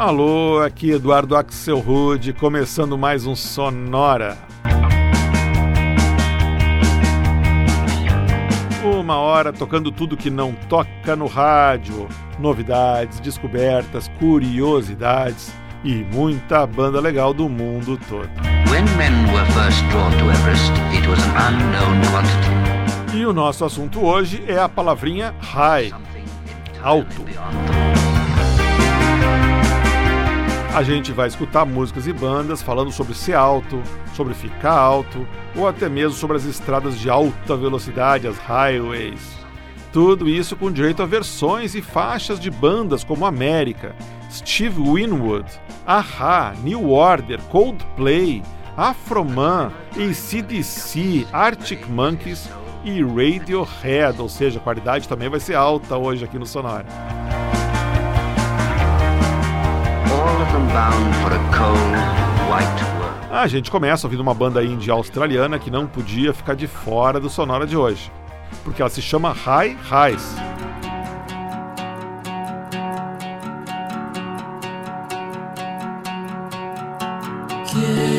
Alô, aqui Eduardo Axel Rude, começando mais um Sonora. Uma hora tocando tudo que não toca no rádio, novidades, descobertas, curiosidades e muita banda legal do mundo todo. e o nosso assunto hoje é a palavrinha high, alto. A gente vai escutar músicas e bandas falando sobre ser alto, sobre ficar alto, ou até mesmo sobre as estradas de alta velocidade, as highways. Tudo isso com direito a versões e faixas de bandas como América, Steve Winwood, Aha, New Order, Coldplay, Afroman, ACDC, Arctic Monkeys e Radiohead, ou seja, a qualidade também vai ser alta hoje aqui no Sonora. Ah, a gente começa ouvindo uma banda indie australiana que não podia ficar de fora do Sonora de hoje, porque ela se chama High Highs. Yeah.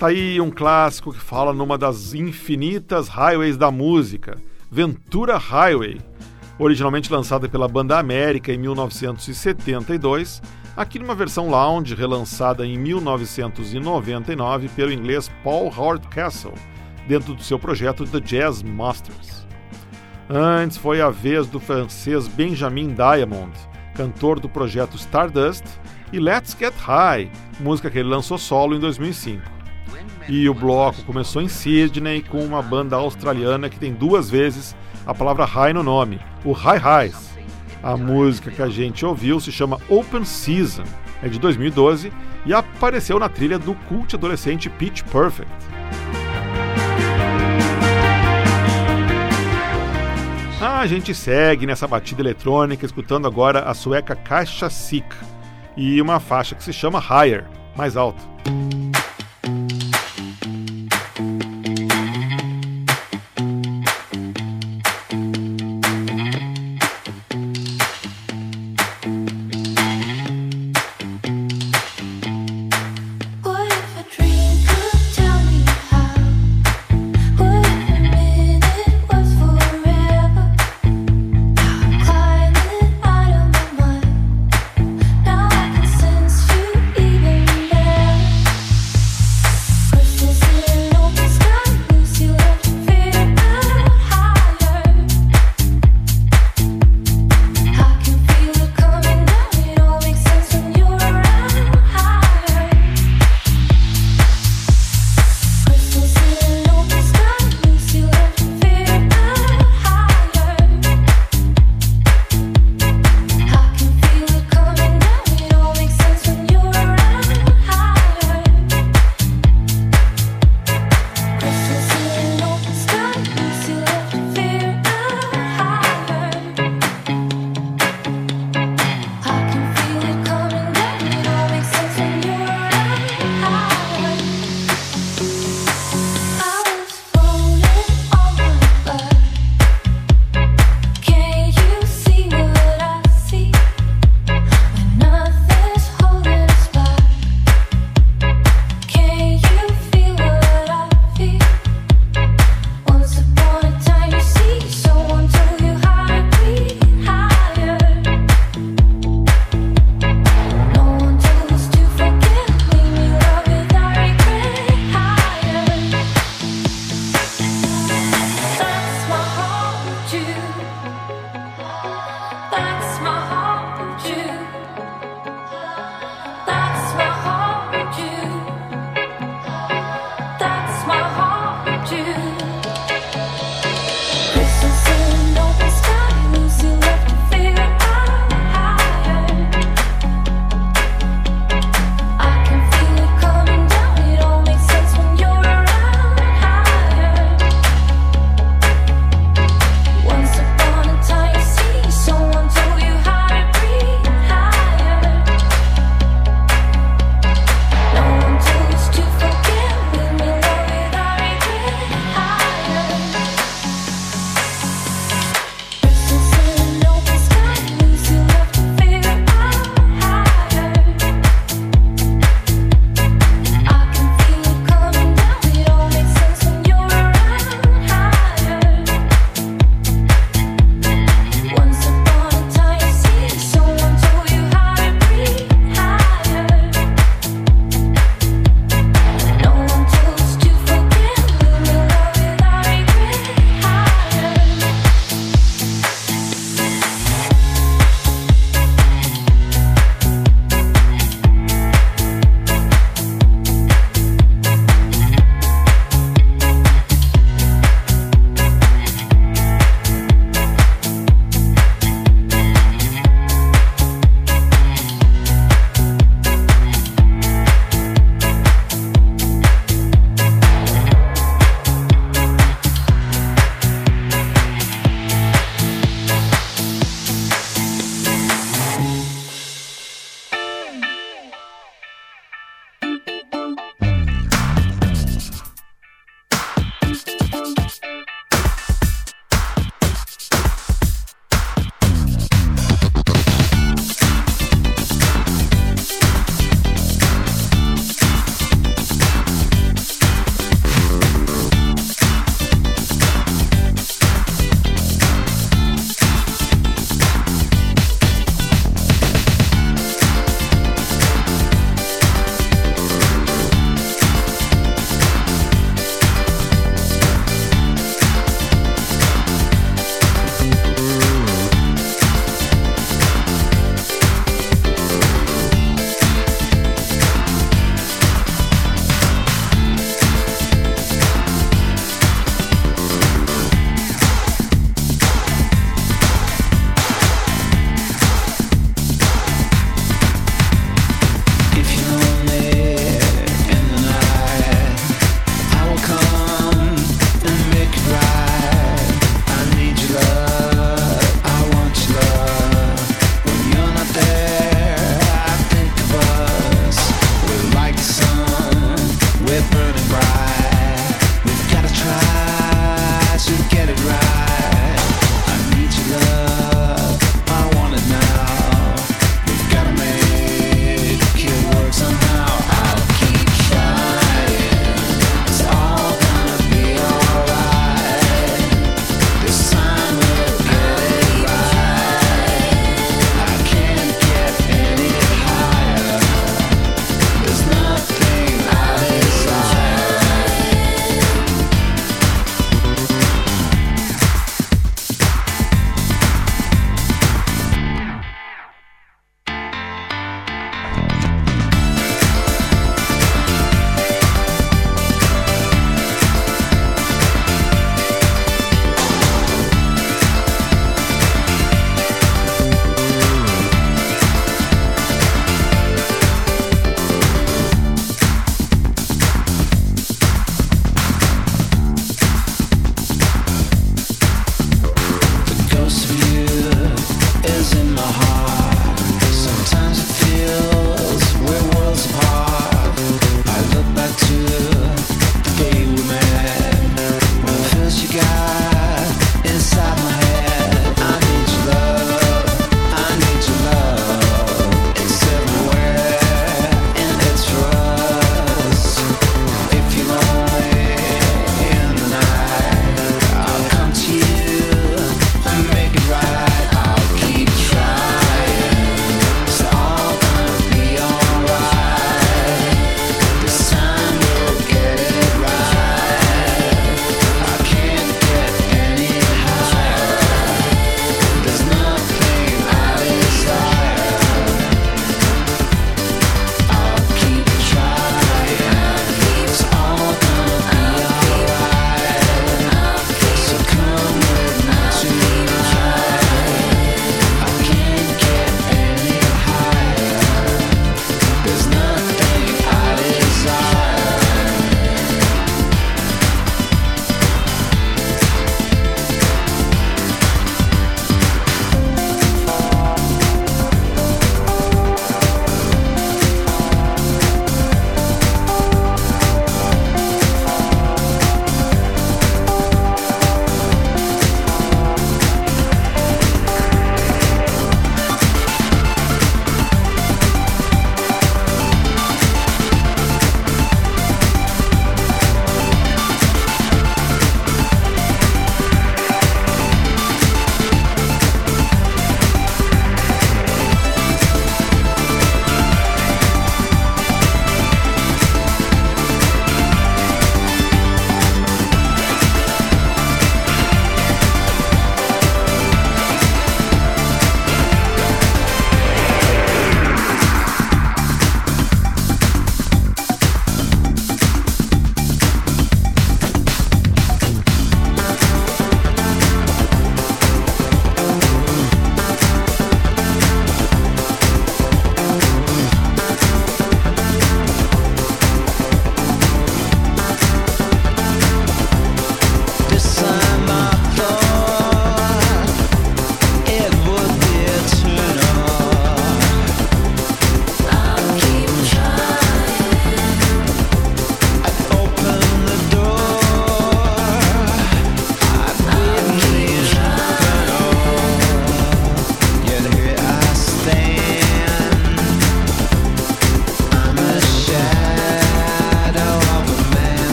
Tá aí um clássico que fala numa das infinitas highways da música, Ventura Highway, originalmente lançada pela Banda América em 1972, aqui numa versão lounge relançada em 1999 pelo inglês Paul Howard Castle, dentro do seu projeto The Jazz Masters. Antes foi a vez do francês Benjamin Diamond, cantor do projeto Stardust, e Let's Get High, música que ele lançou solo em 2005. E o bloco começou em Sydney com uma banda australiana que tem duas vezes a palavra high no nome, o High Highs. A música que a gente ouviu se chama Open Season, é de 2012 e apareceu na trilha do cult adolescente Pitch Perfect. A gente segue nessa batida eletrônica escutando agora a sueca Caixa Sick e uma faixa que se chama Higher, mais alto.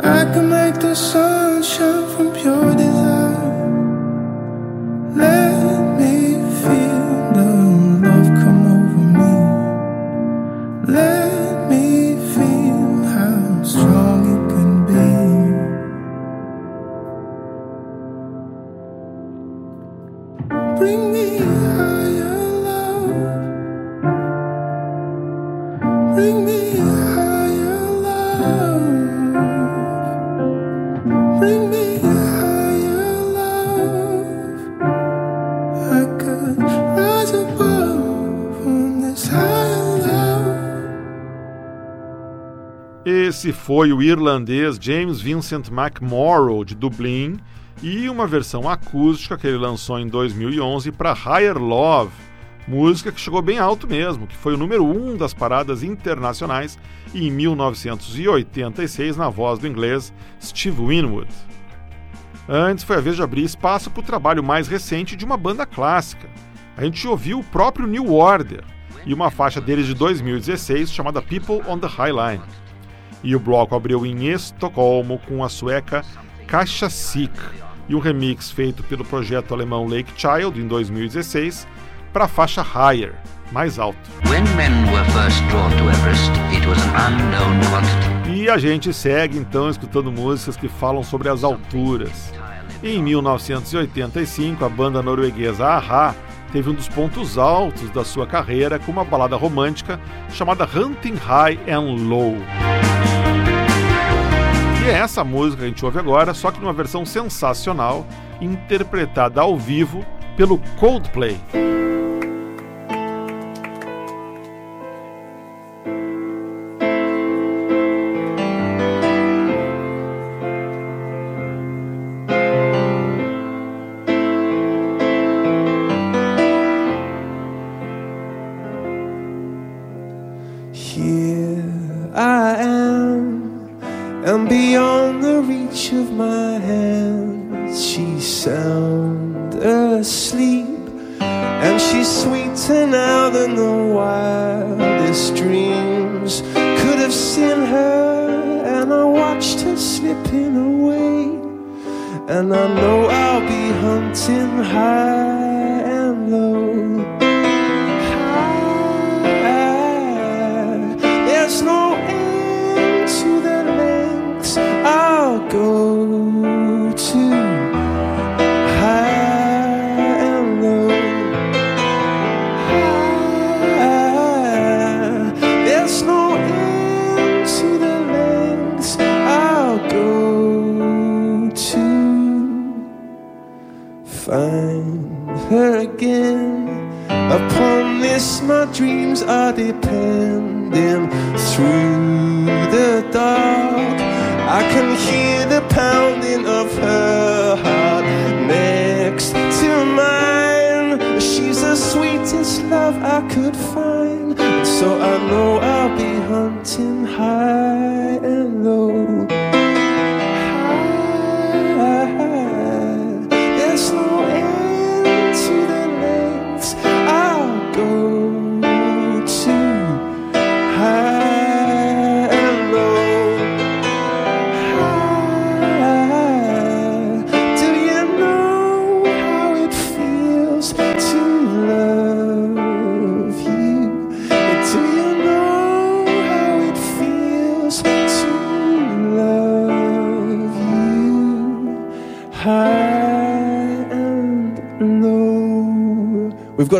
I can make the sun shine from pure desire. Esse foi o irlandês James Vincent McMorrow, de Dublin, e uma versão acústica que ele lançou em 2011 para Higher Love, música que chegou bem alto mesmo, que foi o número um das paradas internacionais em 1986 na voz do inglês Steve Winwood. Antes foi a vez de abrir espaço para o trabalho mais recente de uma banda clássica. A gente ouviu o próprio New Order e uma faixa deles de 2016 chamada People on the High Line. E o bloco abriu em Estocolmo com a sueca Caixa Sick e um remix feito pelo projeto alemão Lake Child em 2016 para a faixa Higher, mais alto. e a gente segue então escutando músicas que falam sobre as alturas. Em 1985, a banda norueguesa Aha teve um dos pontos altos da sua carreira com uma balada romântica chamada Hunting High and Low. É essa música que a gente ouve agora, só que numa versão sensacional, interpretada ao vivo pelo Coldplay.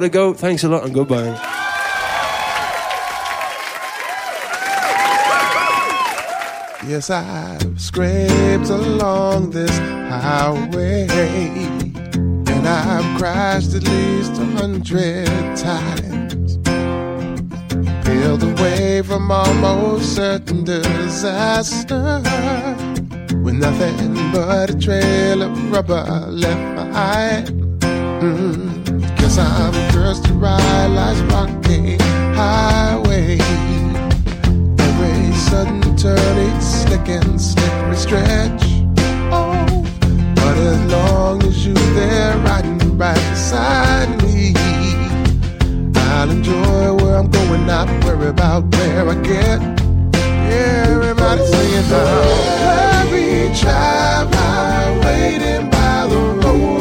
to go. Thanks a lot and goodbye. Yes, I've scraped along this highway and I've crashed at least a hundred times. Peeled away from almost certain disaster with nothing but a trail of rubber left behind. Mm-hmm time girls to ride life's rocky highway. Every sudden turn, it's slick and slippery stretch. Oh, but as long as you're there, riding right beside me, I'll enjoy where I'm going, not worry about where I get. Yeah, everybody singing now. Every child I waiting by the road.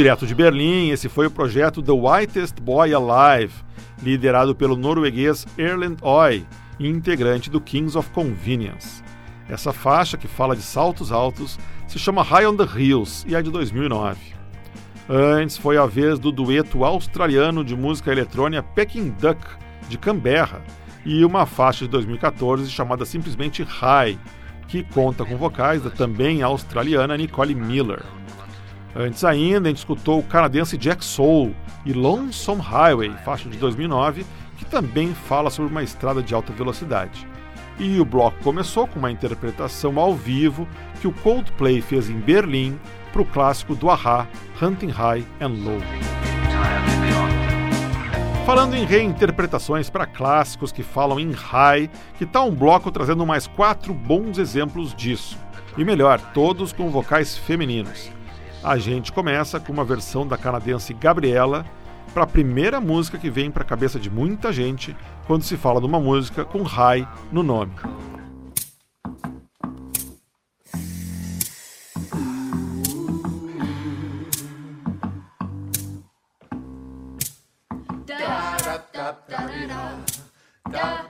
Direto de Berlim, esse foi o projeto The Whitest Boy Alive, liderado pelo norueguês Erlend Oy, integrante do Kings of Convenience. Essa faixa, que fala de saltos altos, se chama High on the Hills e é de 2009. Antes foi a vez do dueto australiano de música eletrônica Peking Duck, de Canberra, e uma faixa de 2014 chamada simplesmente High, que conta com vocais da também australiana Nicole Miller. Antes ainda, a gente escutou o canadense Jack Soul e Lonesome Highway, faixa de 2009, que também fala sobre uma estrada de alta velocidade. E o bloco começou com uma interpretação ao vivo que o Coldplay fez em Berlim para o clássico do Aha, Hunting High and Low. Falando em reinterpretações para clássicos que falam em high, que tal um bloco trazendo mais quatro bons exemplos disso? E melhor, todos com vocais femininos. A gente começa com uma versão da canadense Gabriela para a primeira música que vem para a cabeça de muita gente quando se fala de uma música com high no nome. I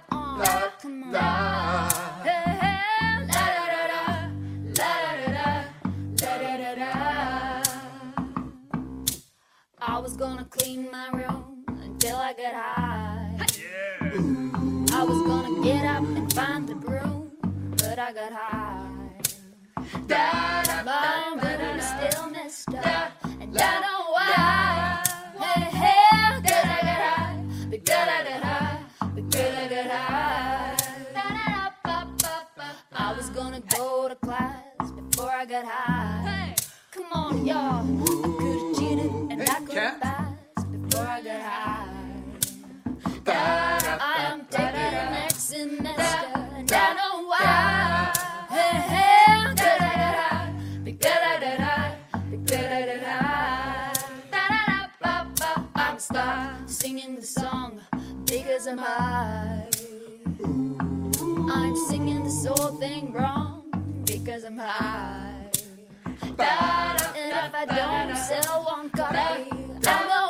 get up and find the broom, but I got high. My mood is still messed up, and I know why. Hey, hey, did I get high? Because I got high. Because I got high. I was gonna go to class before I got high. Come on, y'all. I could've cheated and I could've passed before I got high. I am singing the song I'm high. I'm singing this whole thing wrong because I'm high. And if I don't sell one copy, I know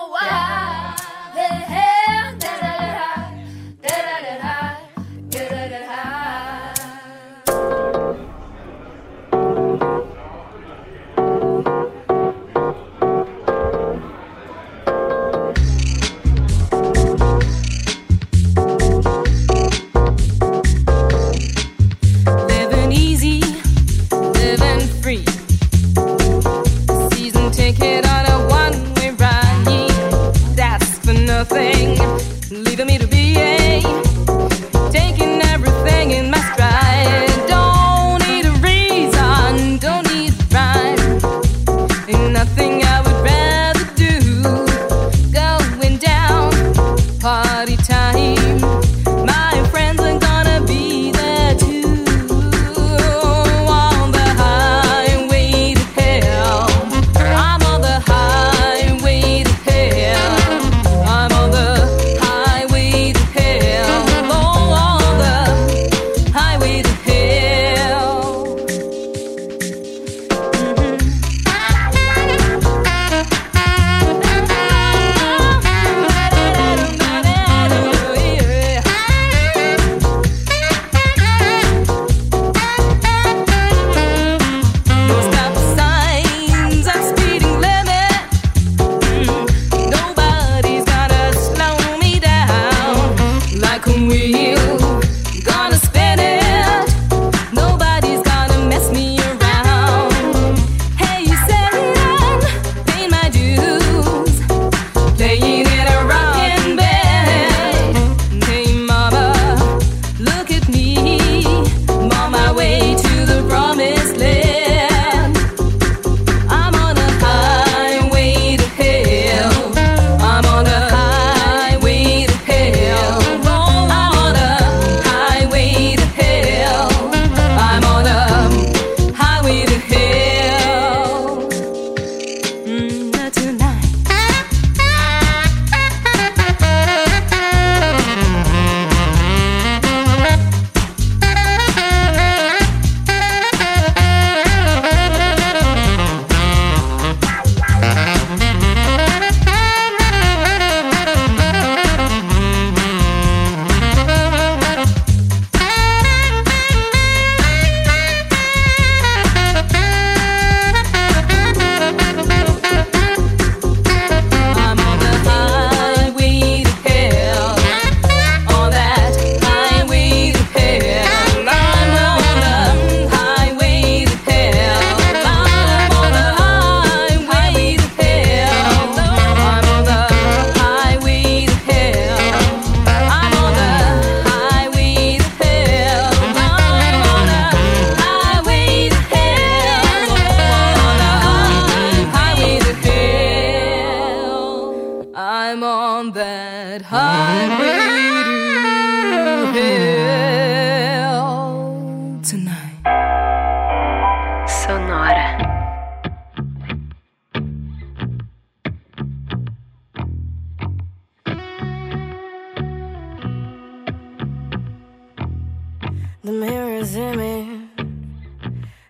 The mirror's image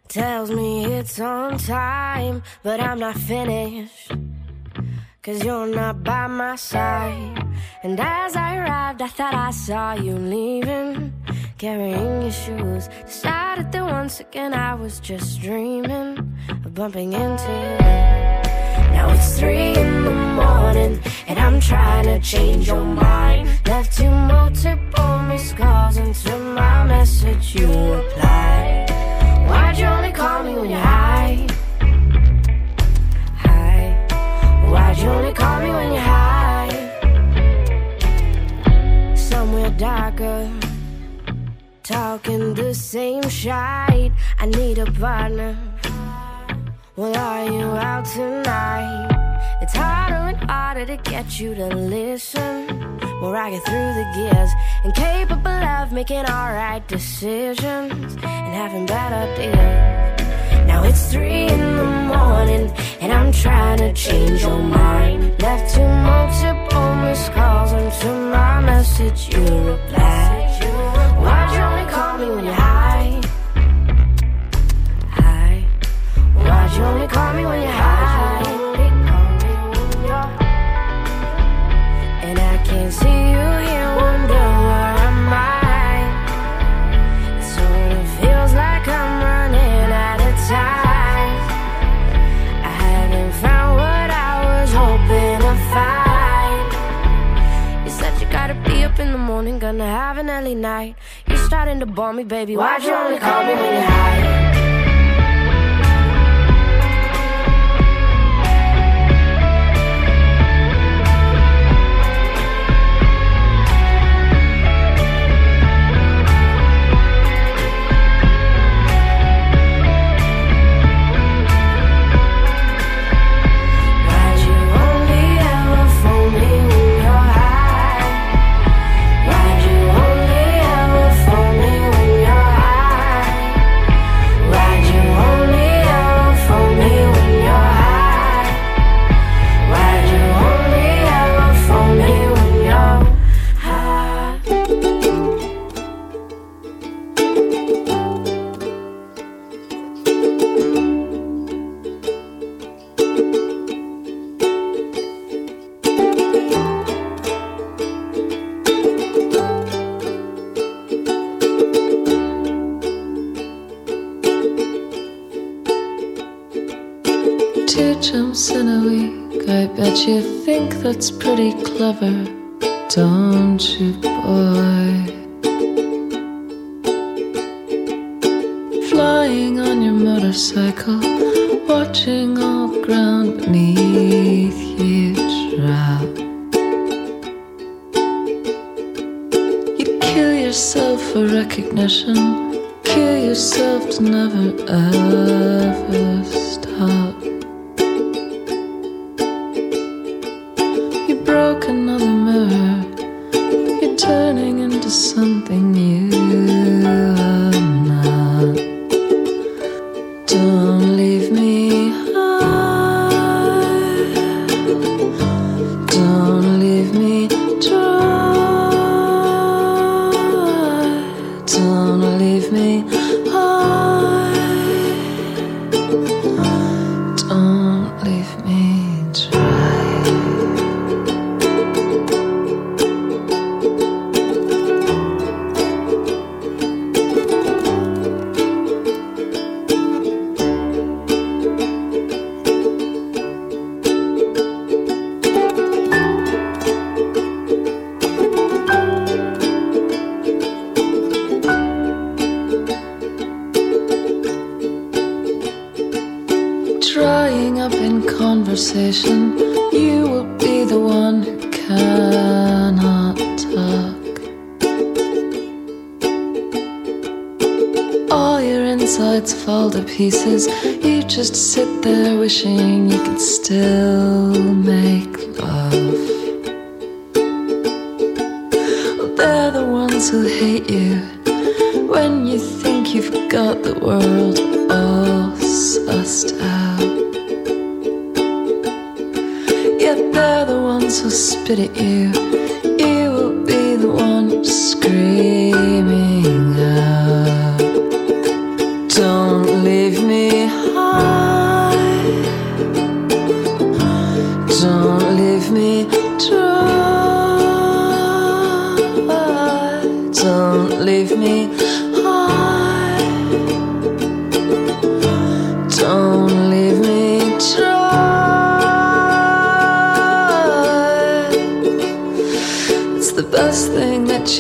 tells me it's on time, but I'm not finished. Cause you're not by my side. And as I arrived, I thought I saw you leaving, carrying your shoes. Decided that once again I was just dreaming of bumping into you. Now it's three in the morning, I'm trying to change your mind. Left you multiple missed calls into my message, you replied. Why'd you only call me when you're high? High. Why'd you only call me when you're high? Somewhere darker, talking the same shite. I need a partner. Well, are you out tonight? It's harder and harder to get you to listen. More I get through the gears, incapable of making alright decisions and having bad ideas. Now it's three in the morning, and I'm trying to change your mind. Left you multiple missed calls into my message. You replied, Why'd you only call me when you're high? High. Why'd you only call me when you're high? In the morning, gonna have an early night. You're starting to bore me, baby. Why'd you only call me when you're high? That's pretty clever, don't you, boy? pushing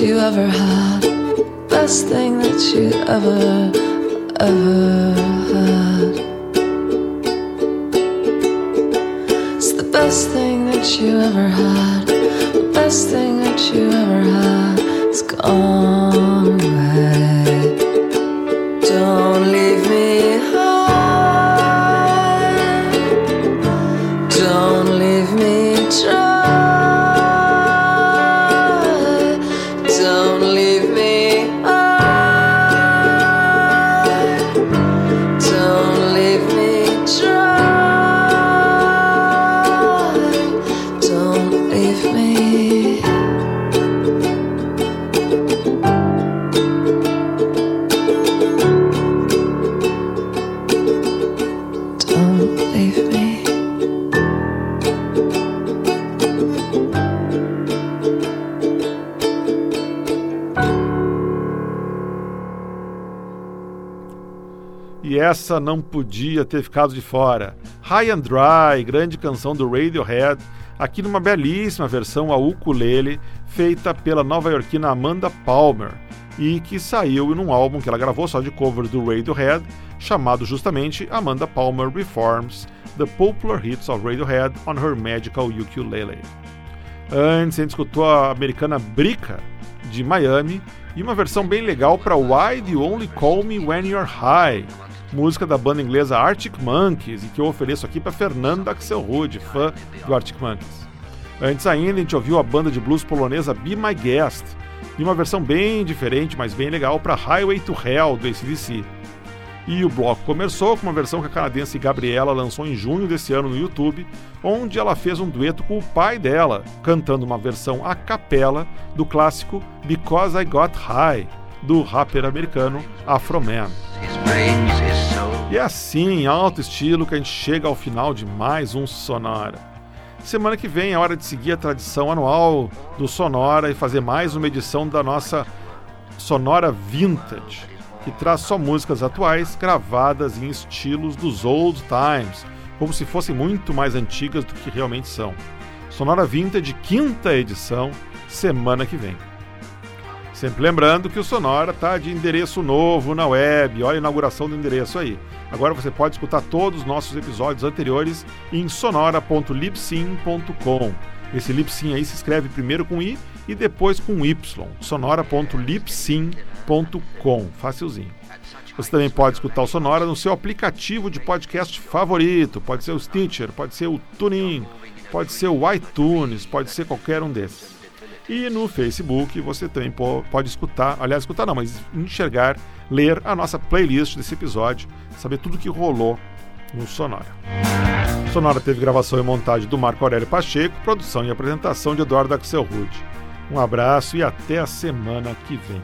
you ever had. Best thing that you ever, ever não podia ter ficado de fora. High and Dry, grande canção do Radiohead, aqui numa belíssima versão a ukulele, feita pela nova-iorquina Amanda Palmer, e que saiu num álbum que ela gravou só de cover do Radiohead, chamado justamente Amanda Palmer Reforms The Popular Hits of Radiohead on Her Magical Ukulele. Antes a gente escutou a americana Brica, de Miami, e uma versão bem legal para Why Do You Only Call Me When You're High, música da banda inglesa Arctic Monkeys, e que eu ofereço aqui para Fernanda Axelrod, fã do Arctic Monkeys. Antes ainda, a gente ouviu a banda de blues polonesa Be My Guest, e uma versão bem diferente, mas bem legal, para Highway to Hell, do ACDC. E o bloco começou com uma versão que a canadense Gabriela lançou em junho desse ano no YouTube, onde ela fez um dueto com o pai dela, cantando uma versão a capela do clássico Because I Got High, do rapper americano Afroman. E é assim, em alto estilo, que a gente chega ao final de mais um Sonora. Semana que vem é hora de seguir a tradição anual do Sonora e fazer mais uma edição da nossa Sonora Vintage, que traz só músicas atuais gravadas em estilos dos old times, como se fossem muito mais antigas do que realmente são. Sonora Vintage, quinta edição, semana que vem. Sempre lembrando que o Sonora tá de endereço novo na web, olha a inauguração do endereço aí. Agora você pode escutar todos os nossos episódios anteriores em sonora.libsyn.com. Esse Libsyn aí se escreve primeiro com i e depois com y. sonora.libsyn.com. Facilzinho. Você também pode escutar o Sonora no seu aplicativo de podcast favorito. Pode ser o Stitcher, pode ser o TuneIn, pode ser o iTunes, pode ser qualquer um desses. E no Facebook você também pode escutar, aliás, escutar não, mas enxergar, ler a nossa playlist desse episódio, saber tudo que rolou no Sonora. Sonora teve gravação e montagem do Marco Aurélio Pacheco, produção e apresentação de Eduardo Axelrod. Um abraço e até a semana que vem.